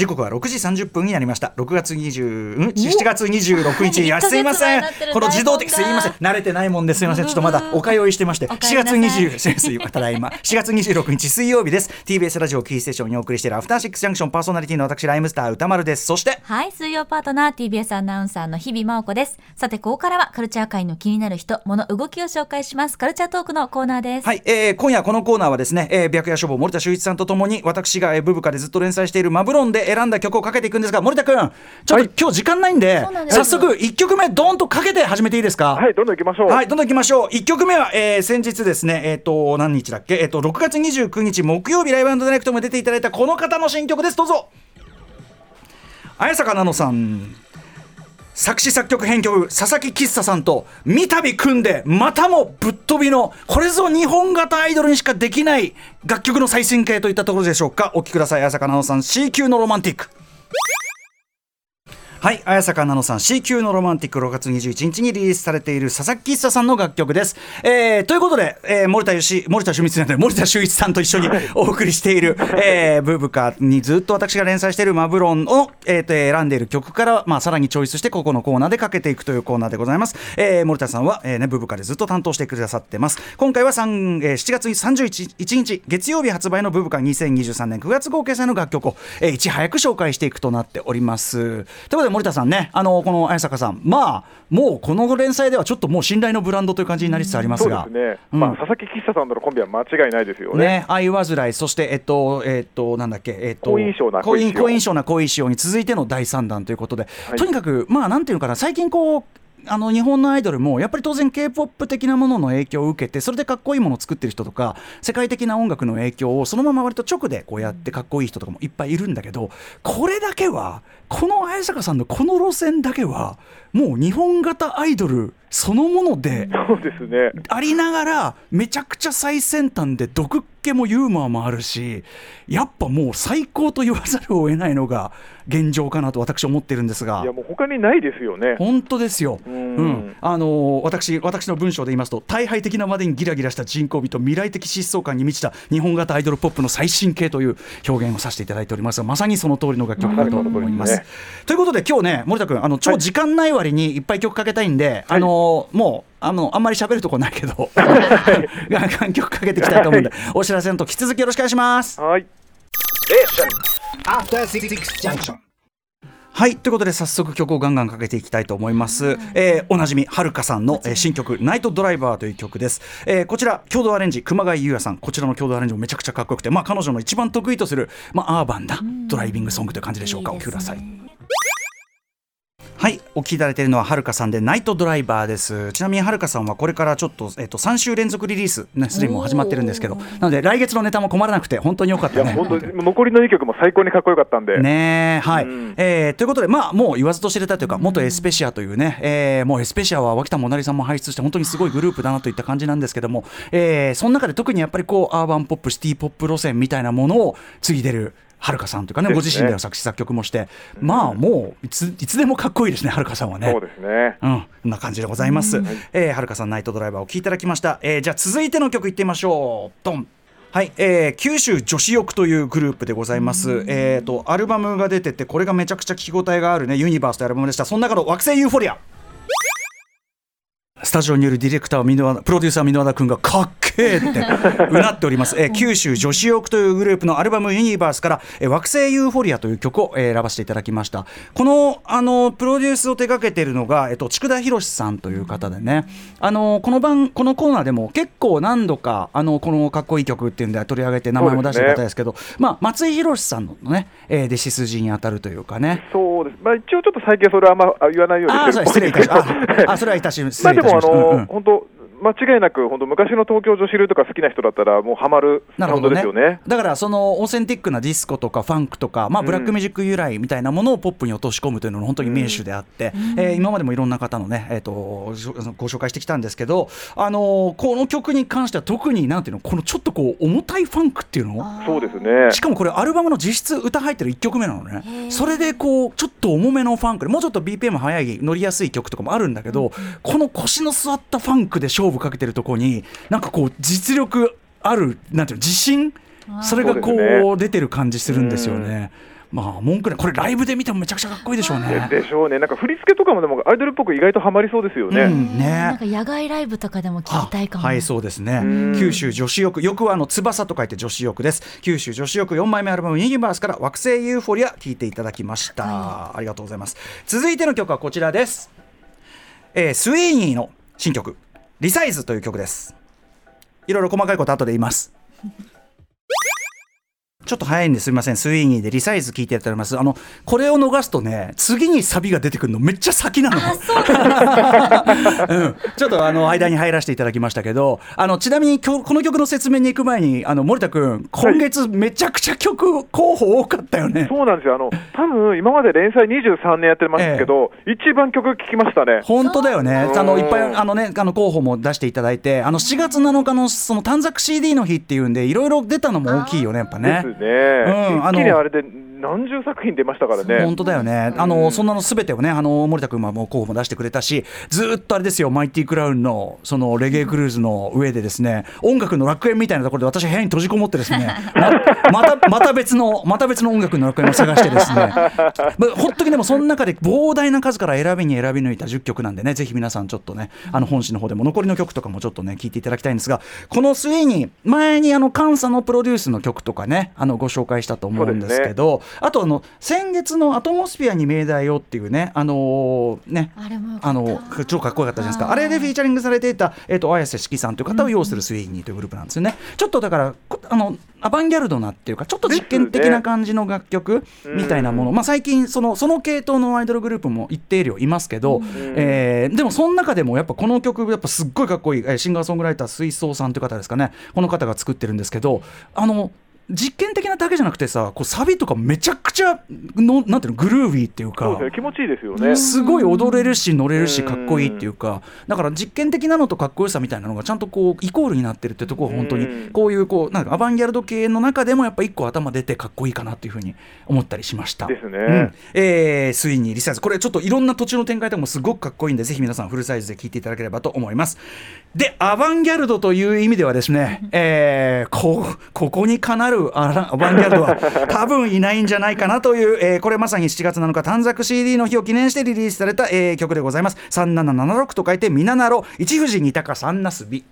時刻は6時30分になりました。6月20、うん、7月26日。いやすいません。この自動的すいません。慣れてないもんですいません。ちょっとまだお通いしてまして。4月20ただいま。4月26日水曜日です。TBS ラジオキーステーションにお送りしているアフターシックスジャンクションパーソナリティの私ライムスター歌丸です。そしてはい水曜パートナー TBS アナウンサーの日々真央子です。さてここからはカルチャー界の気になる人物動きを紹介します。カルチャートークのコーナーです。はい、えー、今夜このコーナーはですね、えー、白夜処方森田修一さんとともに私が、えー、ブブカでずっと連載しているマブロンで選んだ曲をかけていくんですが森田君ちょっと、はい、今日時間ないんで早速1曲目どんとかけて始めていいですか？はい。どんどんいきましょうはいどんどんいきましょう。1曲目は、えー、先日ですねえっ、ー、と何日だっけ？えっ、ー、と6月29日木曜日ライブディレクトも出ていただいたこの方の新曲です。どうぞ。綾坂奈々さん作詞作曲編曲佐々木喫茶さんと三度組んでまたもぶっ飛びのこれぞ日本型アイドルにしかできない楽曲の最新形といったところでしょうか。お聴きください。綾坂奈緒さん C 級のロマンティック。はい綾坂奈々さん C 級のロマンティック6月21日にリリースされている佐々木喫茶さんの楽曲です、えー、ということで、えー、森田よし森田修一なん森田修一さんと一緒に お送りしている、えー、ブーブカにずっと私が連載しているマブロンを、えー、と選んでいる曲から、まあ、さらにチョイスしてここのコーナーでかけていくというコーナーでございます、えー、森田さんは、えーね、ブーブカでずっと担当してくださってます。今回は3、えー、7月31日月曜日発売のブーブカ2023年9月号掲載の楽曲を、えー、いち早く紹介していくとなっております。ということで森田さんね。あののこの綾坂さん、まあ、もうこの連載ではちょっともう信頼のブランドという感じになりつつありますが、そうですね、うん、まあ、佐々木喫茶さんとのコンビは間違いないですよね。ね。愛煩い、そして、えっと、えっと、なんだっけ、えっと、好印象な好印象な好印象に続いての第3弾ということで、はい、とにかく、まあ、なんていうのかな、最近こう、あの日本のアイドルもやっぱり当然 k p o p 的なものの影響を受けてそれでかっこいいものを作ってる人とか世界的な音楽の影響をそのまま割と直でこうやってかっこいい人とかもいっぱいいるんだけどこれだけはこの綾坂さんのこの路線だけはもう日本型アイドルそのものでありながらめちゃくちゃ最先端で毒っ気もユーモアもあるしやっぱもう最高と言わざるを得ないのが現状かなと私思ってるんですが。いやもう他にないですよね。本当ですよ、うん、あの私私の文章で言いますと大敗的なまでにギラギラした人口美と未来的疾走感に満ちた日本型アイドルポップの最新形という表現をさせていただいておりますがまさにその通りの楽曲だと思います。ね、ということで今日ね森田君あの超時間ない割にいっぱい曲かけたいんで、はい、あのもうあのあんまり喋るとこないけど、ガンガン曲かけていきたいと思うんで、お知らせのと引き続きよろしくお願いします。はい。はい、ということで早速曲をガンガンかけていきたいと思います。えー、おなじみはるかさんの、えー、新曲ナイトドライバーという曲です。えー、こちら共同アレンジ熊谷優也さん、こちらの共同アレンジもめちゃくちゃかっこよくて、まあ彼女の一番得意とするまあアーバンなドライビングソングという感じでしょうか。お聞きください。はいお聞きいただいているのははるかさんでナイトドライバーです。ちなみにはるかさんはこれからちょっと,、えっと3週連続リリースねすでにも始まってるんですけどなので来月のネタも困らなくて本当によかったね。本当残りの2曲も最高にかっこよかったんで。ねはい、うん、えー、ということでまあもう言わずと知れたというか元エスペシアというね、えー、もうエスペシアは脇田もなりさんも輩出して本当にすごいグループだなといった感じなんですけども、えー、その中で特にやっぱりこうアーバンポップシティポップ路線みたいなものを継いでるはるかさんというかね、ご自身での作詞作曲もして、まあもういついつでもかっこいいですね、はるかさんはね。そうですね。うん、こんな感じでございます。はえはるかさんナイトドライバーを聴いていただきました。えー、じゃあ続いての曲いってみましょう。ドン。はい、えー、九州女子欲というグループでございます。えっ、ー、とアルバムが出ててこれがめちゃくちゃ聴き応えがあるねユニバースというアルバムでした。その中の惑星ユーフォリア。スタジオにいるディレクター箕輪プロデューサー箕輪田君がかっけえってうなっております、えー、九州女子ヨークというグループのアルバム「ユニバース」から「えー、惑星ユーフォリア」という曲を、えー、選ばせていただきました。このあのプロデュースを手掛けているのが、えっと、筑田博さんという方でね。あのこの番このコーナーでも結構何度かあのこのかっこいい曲っていうんで取り上げて名前も出した方ですけど、ね、まあ、松井宏さんのね、えー、弟子筋に当たるというかね。そうです、まあ、一応ちょっと最近それはあんま言わないようにあ失礼いたしましたあ それはいたしました、まあ、でもあの、うんうん、本当間違いなく、本当、昔の東京女子流とか好きな人だったら、もうハマるサウンドですよね、ね、だから、そのオーセンティックなディスコとかファンクとか、まあ、ブラックミュージック由来みたいなものをポップに落とし込むというのが本当に名手であって、うん、えー、今までもいろんな方のね、えーと、ご紹介してきたんですけど、あのー、この曲に関しては特になんていうの、このちょっとこう重たいファンクっていうの？そうですね。しかもこれ、アルバムの実質歌入ってる1曲目なのね、それでこうちょっと重めのファンクで、もうちょっと BPM 速い、乗りやすい曲とかもあるんだけど、うん、この腰の座ったファンクで勝負かけてるところに、なんかこう実力あるなんていうの自信？それがこう出てる感じするんですよね。まあ文句ねこれライブで見てもめちゃくちゃかっこいいでしょうね。でしょうね、なんか振り付けとかもでもアイドルっぽく意外とハマりそうですよね。うんなんねか野外ライブとかでも聞きたいかも。はいそうですね。ん。九州女子浴浴はあの翼と書いて女子浴です。九州女子浴4枚目アルバムユニバースから惑星ユーフォリア聞いていただきました、ありがとうございます。続いての曲はこちらです、えースウェイニーの新曲リサイズという曲です。いろいろ細かいこと後で言います。ちょっと早いんですみません、スウィーニーでリサイズ聞いてやっております。あの、これを逃すとね、次にサビが出てくるのめっちゃ先なの。うん、ちょっとあの間に入らせていただきましたけど、あのちなみにこの曲の説明に行く前に、あの森田君、今月めちゃくちゃ曲候補多かったよね。そうなんですよ、あの多分今まで連載23年やってますけど、一番曲聴きましたね。本当だよね。あのいっぱいあのねあの候補も出していただいて、あの4月7日のその短冊 CD の日っていうんでいろいろ出たのも大きいよねやっぱね。ね、うんあの一気にあれで何十作品出ましたからね。本当だよね、あのそんなのすべてをね、あの森田君はもう候補も出してくれたし、ずーっとあれですよ、マイティクラウンのそのレゲエクルーズの上で、ですね音楽の楽園みたいなところで、私、部屋に閉じこもって、ですね ままたまた別の、また別の音楽の楽園を探して、ですね、まあほっときでも、その中で膨大な数から選びに選び抜いた10曲なんでね、ぜひ皆さん、ちょっとね、あの本誌の方でも残りの曲とかもちょっとね、聞いていただきたいんですが、この末に、前にあの監査のプロデュースの曲とかね、あのご紹介したと思うんですけど、あとあの、先月のアトモスフィアに命題をっていうね、あのーね、あの超かっこよかったじゃないですか、はいあれでフィーチャリングされていた、えー、と綾瀬四季さんという方を擁するスウェイニーというグループなんですよね。ちょっとだからこあのアバンギャルドなっていうかちょっと実験的な感じの楽曲みたいなもの、まあ、最近そのその系統のアイドルグループも一定量いますけど、えーでもその中でもやっぱこの曲やっぱすっごいかっこいい、えーシンガーソングライター水槽さんという方ですかね。この方が作ってるんですけどあの実験的なだけじゃなくてさこうサビとかめちゃくちゃのなんていうのグルービーっていうかそうですね、気持ちいいですよね。すごい踊れるし乗れるしうんかっこいいっていうかだから実験的なのとかっこよさみたいなのがちゃんとこうイコールになってるってところは本当にうんこういうこうなんかアバンギャルド系の中でもやっぱ一個頭出てかっこいいかなっていうふうに思ったりしました。ですねうんえー、スインにリサイズこれちょっといろんな途中の展開とかもすごくかっこいいんでぜひ皆さんフルサイズで聞いていただければと思います。でアバンギャルドという意味ではですね、えーこここにかなるアラアバンギャルドは 多分いないんじゃないかなという、えーこれまさに7月7日短冊 CD の日を記念してリリースされた、えー曲でございます。3776と書いてみななろ。一富士二鷹三なすび。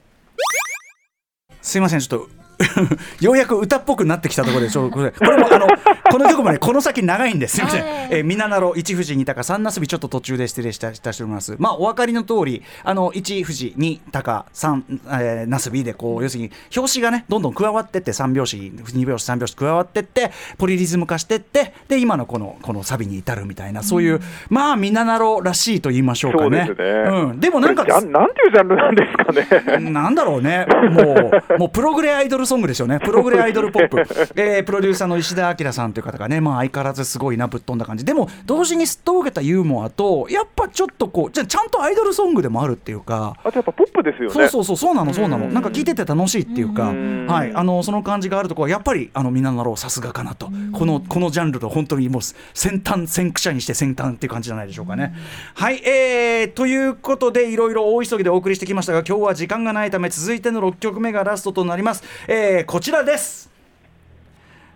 すいませんちょっと ようやく歌っぽくなってきたところでちょこれこれもあのこの曲もねこの先長いんです。すいません、はい。えー、みななろ一富士二鷹三なすびちょっと途中で失礼したしたしております。まあお分かりの通りあの一富士二鷹三、えー、なすびでこう要するに表紙がねどんどん加わってって三拍子二拍子三拍子加わってってポリリズム化してってで今のこのこのサビに至るみたいなそういう、まあみななろらしいと言いましょうかね。ね。うん、でもなんかなんていうジャンルなんですかね。なんだろうね、もう、もうプログレアイドルソングですよね、プログレアイドルポップ、えープロデューサーの石田明さんという方がね、まあ、相変わらずすごいな、ぶっ飛んだ感じ、でも、同時にすっとぼけたユーモアと、やっぱちょっとこう、じゃあちゃんとアイドルソングでもあるっていうか。あとやっぱポップですよね。そうそうそうそうなのそうなの。うんなんか聞いてて楽しいっていうか。ん。はい。あのその感じがあるところはやっぱりあのみんなのろうさすがかなと。このこのジャンルと本当にもう先端先駆者にして先端っていう感じじゃないでしょうかね。はいえー、ということでいろいろ大急ぎでお送りしてきましたが今日は時間がないため続いての6曲目がラストとなります、えー、こちらです。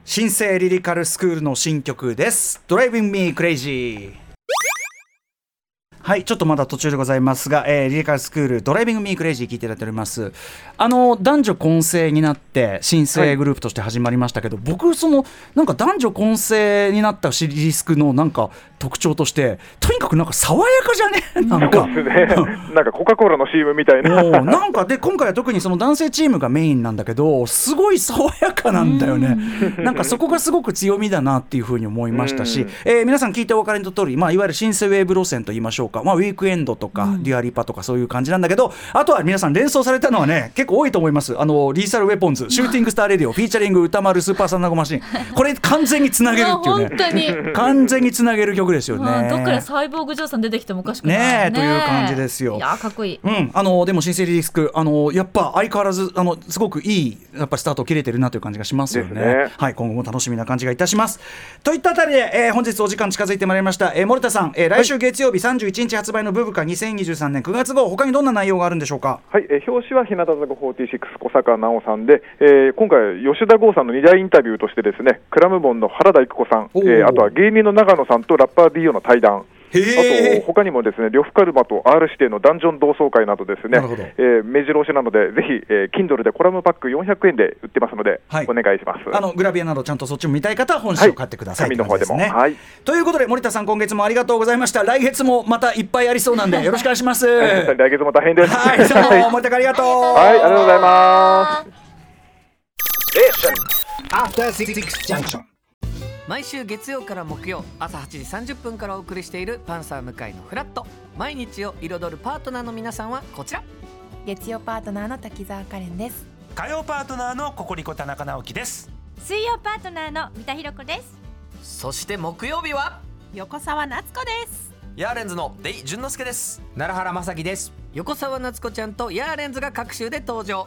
新生リリカルスクールの新曲です「Driving Me Crazy」はい、ちょっとまだ途中でございますが、えー、リリカルスクール、ドライビング・ミー・クレイジー聞いていただいております。あの、男女混成になって、新生グループとして始まりましたけど、僕、その、なんか男女混成になったシリスクのなんか特徴として、とにかくなんか爽やかじゃね？なんか。ね。なんかコカ・コーラの CM みたいな。なんかで今回は特にその男性チームがメインなんだけどすごい爽やかなんだよね。なんかそこがすごく強みだなっていうふうに思いましたしうん、えー皆さん聞いてお分かりの通り、まあ、いわゆるシンセウェーブ路線と言いましょうか、まあ、ウィークエンドとか、デュアリパとかそういう感じなんだけどあとは皆さん連想されたのはね結構多いと思います。あのリーサルウェポンズ Shooting Star Radio featuring 宇多丸スーパーサンナゴマシン これ完全につなげるっていう本ね当に。完全につなげる曲ですよね。まあどっからサイボーグジョーさん出てきてもおかしくないねえという感じですよいやーかっこいい。うん、あのでも新生リリースクあのやっぱ相変わらずあのすごくいいやっぱスタートを切れてるなという感じがしますよね。ねはい今後も楽しみな感じがいたします。といったあたりで、えー本日お時間近づいてまいりました、えー、森田さん、えー来週月曜日31日発売のブブカ2023年9月号他にどんな内容があるんでしょうか？はい、えー表紙は日向坂46小坂奈緒さんで、えー今回、吉田剛さんの2大インタビューとしてですねクラムボンの原田育子さん、えーあとは芸人の長野さんとラッパー DO の対談。あと他にもですね呂布カルマと R 指定のダンジョン同窓会などですねえー目白押しなのでぜひ、えー Kindle でコラムパック400円で売ってますので、はい。お願いします。あのグラビアなどちゃんとそっちも見たい方は本誌を買ってください、紙の方でもね。はい。ということで森田さん今月もありがとうございました。来月もまたいっぱいありそうなんでよろしくお願いします。は 来月も大変です。い。どうも森田君ありがとう。はい、ありがとうございます。After Six Junction. 毎週月曜から木曜朝8時30分からお送りしている「パンサー向井のフラット」毎日を彩るパートナーの皆さんはこちら。月曜パートナーの滝沢カレンです。火曜パートナーのココリコ田中直樹です。水曜パートナーの三田寛子です。そして木曜日は？横澤夏子です。ヤーレンズのデイ淳之介です。奈良原まさきです。横澤夏子ちゃんとヤーレンズが各週で登場